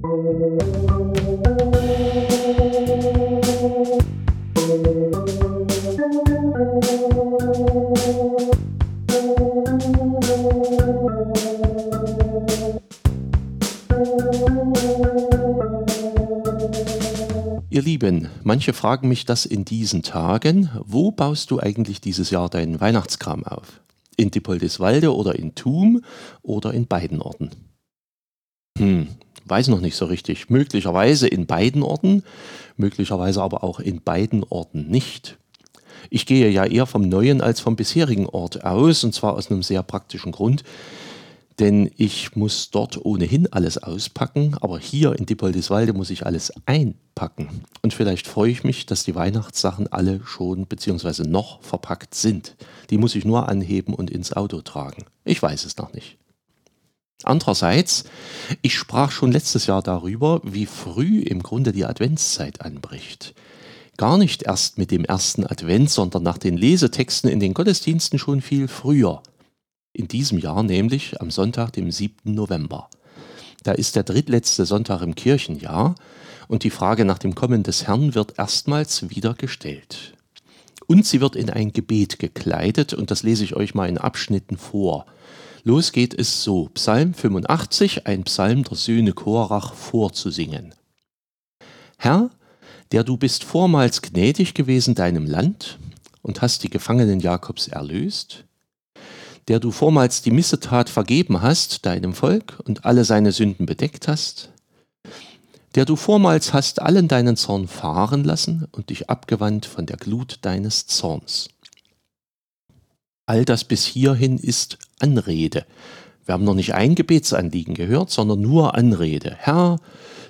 Ihr Lieben, manche fragen mich das in diesen Tagen. Wo baust du eigentlich dieses Jahr deinen Weihnachtskram auf? In Dippoldiswalde oder in Thum oder in beiden Orten? Hm, weiß noch nicht so richtig. Möglicherweise in beiden Orten, möglicherweise aber auch in beiden Orten nicht. Ich gehe ja eher vom neuen als vom bisherigen Ort aus, und zwar aus einem sehr praktischen Grund denn ich muss dort ohnehin alles auspacken, aber hier in Dippoldiswalde muss ich alles einpacken. Und vielleicht freue ich mich, dass die Weihnachtssachen alle schon bzw. noch verpackt sind. Die muss ich nur anheben und ins Auto tragen. Ich weiß es noch nicht. Andererseits, ich sprach schon letztes Jahr darüber, wie früh im Grunde die Adventszeit anbricht. Gar nicht erst mit dem ersten Advent, sondern nach den Lesetexten in den Gottesdiensten schon viel früher in diesem Jahr nämlich am Sonntag, dem 7. November. Da ist der drittletzte Sonntag im Kirchenjahr und die Frage nach dem Kommen des Herrn wird erstmals wieder gestellt. Und sie wird in ein Gebet gekleidet und das lese ich euch mal in Abschnitten vor. Los geht es so, Psalm 85, ein Psalm der Söhne Korach vorzusingen. Herr, der du bist vormals gnädig gewesen deinem Land und hast die Gefangenen Jakobs erlöst, der du vormals die Missetat vergeben hast, deinem Volk, und alle seine Sünden bedeckt hast, der du vormals hast allen deinen Zorn fahren lassen und dich abgewandt von der Glut deines Zorns. All das bis hierhin ist Anrede. Wir haben noch nicht ein Gebetsanliegen gehört, sondern nur Anrede. Herr,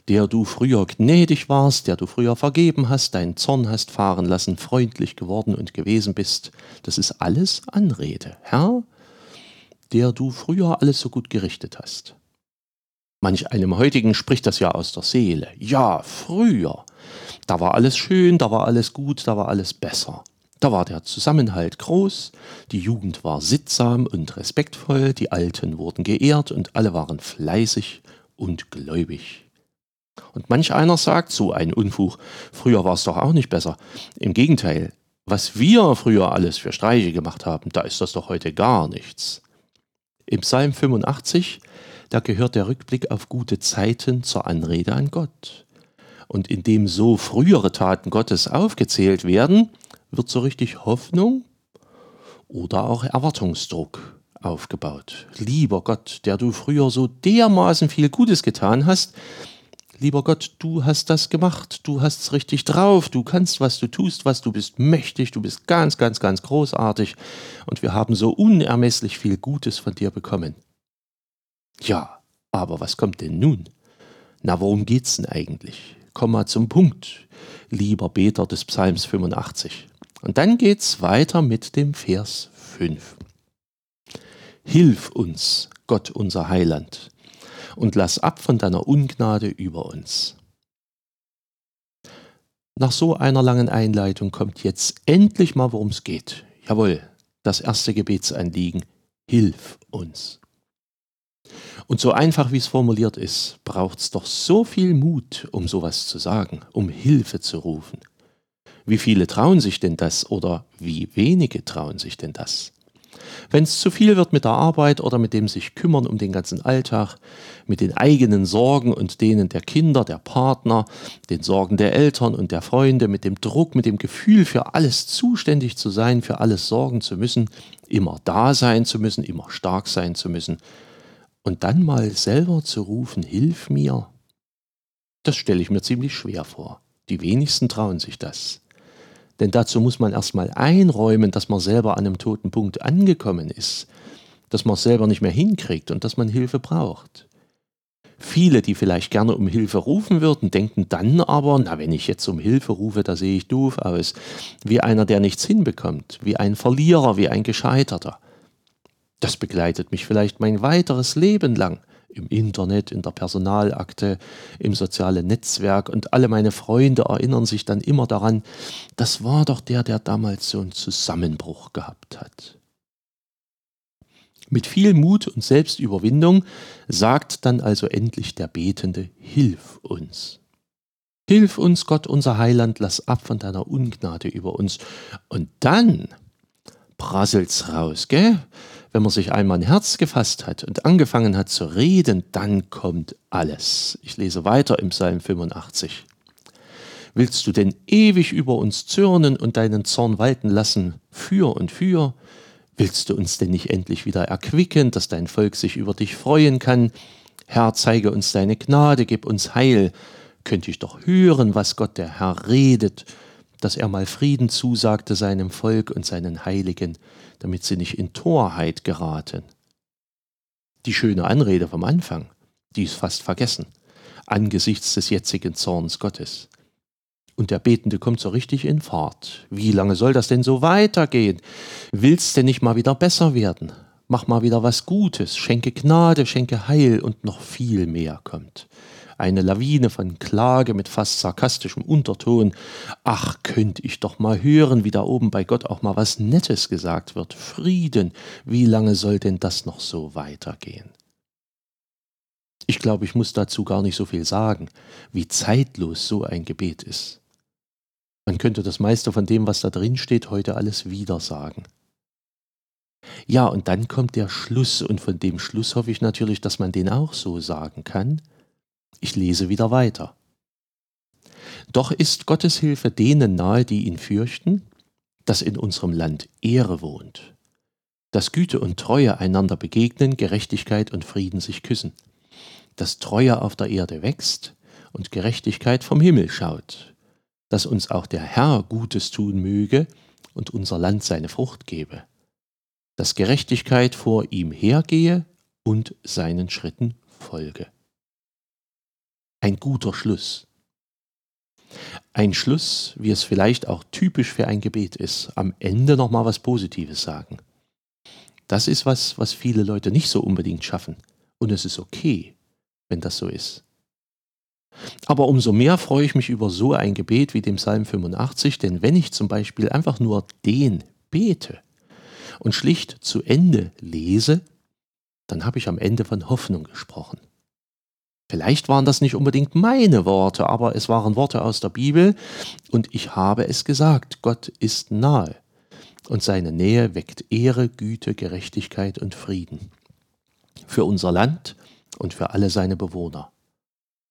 der du früher gnädig warst, der du früher vergeben hast, deinen Zorn hast fahren lassen, freundlich geworden und gewesen bist, das ist alles Anrede. Herr, der du früher alles so gut gerichtet hast. Manch einem heutigen spricht das ja aus der Seele. Ja, früher. Da war alles schön, da war alles gut, da war alles besser. Da war der Zusammenhalt groß, die Jugend war sittsam und respektvoll, die Alten wurden geehrt und alle waren fleißig und gläubig. Und manch einer sagt so ein Unfug, früher war es doch auch nicht besser. Im Gegenteil, was wir früher alles für Streiche gemacht haben, da ist das doch heute gar nichts. Im Psalm 85, da gehört der Rückblick auf gute Zeiten zur Anrede an Gott. Und indem so frühere Taten Gottes aufgezählt werden, wird so richtig Hoffnung oder auch Erwartungsdruck aufgebaut. Lieber Gott, der du früher so dermaßen viel Gutes getan hast, lieber Gott, du hast das gemacht, du hast es richtig drauf, du kannst, was du tust, was du bist mächtig, du bist ganz, ganz, ganz großartig und wir haben so unermesslich viel Gutes von dir bekommen. Ja, aber was kommt denn nun? Na, worum geht's denn eigentlich? Komm mal zum Punkt, lieber Beter des Psalms 85. Und dann geht's weiter mit dem Vers 5. Hilf uns, Gott unser Heiland, und lass ab von deiner Ungnade über uns. Nach so einer langen Einleitung kommt jetzt endlich mal, worum es geht. Jawohl, das erste Gebetsanliegen. Hilf uns. Und so einfach wie es formuliert ist, braucht es doch so viel Mut, um sowas zu sagen, um Hilfe zu rufen. Wie viele trauen sich denn das oder wie wenige trauen sich denn das? Wenn es zu viel wird mit der Arbeit oder mit dem sich kümmern um den ganzen Alltag, mit den eigenen Sorgen und denen der Kinder, der Partner, den Sorgen der Eltern und der Freunde, mit dem Druck, mit dem Gefühl, für alles zuständig zu sein, für alles sorgen zu müssen, immer da sein zu müssen, immer stark sein zu müssen, und dann mal selber zu rufen, hilf mir, das stelle ich mir ziemlich schwer vor. Die wenigsten trauen sich das. Denn dazu muss man erstmal einräumen, dass man selber an einem toten Punkt angekommen ist, dass man es selber nicht mehr hinkriegt und dass man Hilfe braucht. Viele, die vielleicht gerne um Hilfe rufen würden, denken dann aber, na, wenn ich jetzt um Hilfe rufe, da sehe ich doof aus, wie einer, der nichts hinbekommt, wie ein Verlierer, wie ein Gescheiterter. Das begleitet mich vielleicht mein weiteres Leben lang im Internet, in der Personalakte, im sozialen Netzwerk und alle meine Freunde erinnern sich dann immer daran, das war doch der, der damals so einen Zusammenbruch gehabt hat. Mit viel Mut und Selbstüberwindung sagt dann also endlich der Betende, Hilf uns. Hilf uns, Gott, unser Heiland, lass ab von deiner Ungnade über uns. Und dann prasselt's raus, gell? Wenn man sich einmal ein Herz gefasst hat und angefangen hat zu reden, dann kommt alles. Ich lese weiter im Psalm 85. Willst du denn ewig über uns zürnen und deinen Zorn walten lassen, für und für? Willst du uns denn nicht endlich wieder erquicken, dass dein Volk sich über dich freuen kann? Herr, zeige uns deine Gnade, gib uns Heil. Könnte ich doch hören, was Gott der Herr redet, dass er mal Frieden zusagte seinem Volk und seinen Heiligen, damit sie nicht in Torheit geraten. Die schöne Anrede vom Anfang, die ist fast vergessen, angesichts des jetzigen Zorns Gottes. Und der Betende kommt so richtig in Fahrt. Wie lange soll das denn so weitergehen? Willst denn nicht mal wieder besser werden? Mach mal wieder was Gutes, schenke Gnade, schenke Heil und noch viel mehr kommt. Eine Lawine von Klage mit fast sarkastischem Unterton. Ach, könnte ich doch mal hören, wie da oben bei Gott auch mal was Nettes gesagt wird. Frieden, wie lange soll denn das noch so weitergehen? Ich glaube, ich muss dazu gar nicht so viel sagen, wie zeitlos so ein Gebet ist. Man könnte das meiste von dem, was da drin steht, heute alles wieder sagen. Ja, und dann kommt der Schluss, und von dem Schluss hoffe ich natürlich, dass man den auch so sagen kann. Ich lese wieder weiter. Doch ist Gottes Hilfe denen nahe, die ihn fürchten, dass in unserem Land Ehre wohnt, dass Güte und Treue einander begegnen, Gerechtigkeit und Frieden sich küssen, dass Treue auf der Erde wächst und Gerechtigkeit vom Himmel schaut, dass uns auch der Herr Gutes tun möge und unser Land seine Frucht gebe, dass Gerechtigkeit vor ihm hergehe und seinen Schritten folge. Ein guter Schluss. Ein Schluss, wie es vielleicht auch typisch für ein Gebet ist, am Ende nochmal was Positives sagen. Das ist was, was viele Leute nicht so unbedingt schaffen. Und es ist okay, wenn das so ist. Aber umso mehr freue ich mich über so ein Gebet wie dem Psalm 85, denn wenn ich zum Beispiel einfach nur den bete und schlicht zu Ende lese, dann habe ich am Ende von Hoffnung gesprochen. Vielleicht waren das nicht unbedingt meine Worte, aber es waren Worte aus der Bibel und ich habe es gesagt, Gott ist nahe und seine Nähe weckt Ehre, Güte, Gerechtigkeit und Frieden für unser Land und für alle seine Bewohner.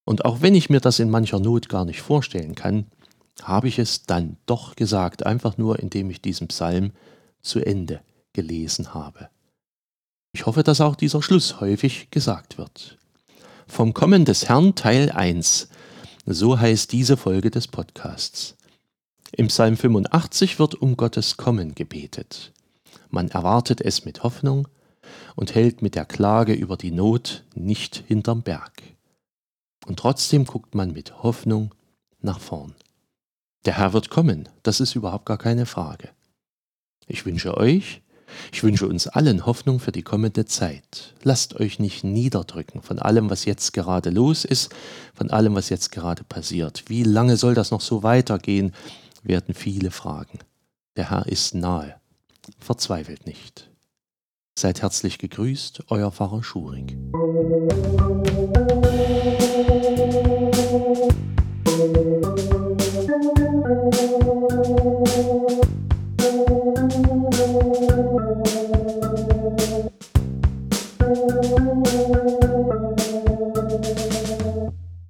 Und auch wenn ich mir das in mancher Not gar nicht vorstellen kann, habe ich es dann doch gesagt, einfach nur indem ich diesen Psalm zu Ende gelesen habe. Ich hoffe, dass auch dieser Schluss häufig gesagt wird. Vom Kommen des Herrn Teil 1. So heißt diese Folge des Podcasts. Im Psalm 85 wird um Gottes Kommen gebetet. Man erwartet es mit Hoffnung und hält mit der Klage über die Not nicht hinterm Berg. Und trotzdem guckt man mit Hoffnung nach vorn. Der Herr wird kommen, das ist überhaupt gar keine Frage. Ich wünsche euch, ich wünsche uns allen Hoffnung für die kommende Zeit. Lasst euch nicht niederdrücken von allem, was jetzt gerade los ist, von allem, was jetzt gerade passiert. Wie lange soll das noch so weitergehen, werden viele fragen. Der Herr ist nahe. Verzweifelt nicht. Seid herzlich gegrüßt, euer Pfarrer Schurig.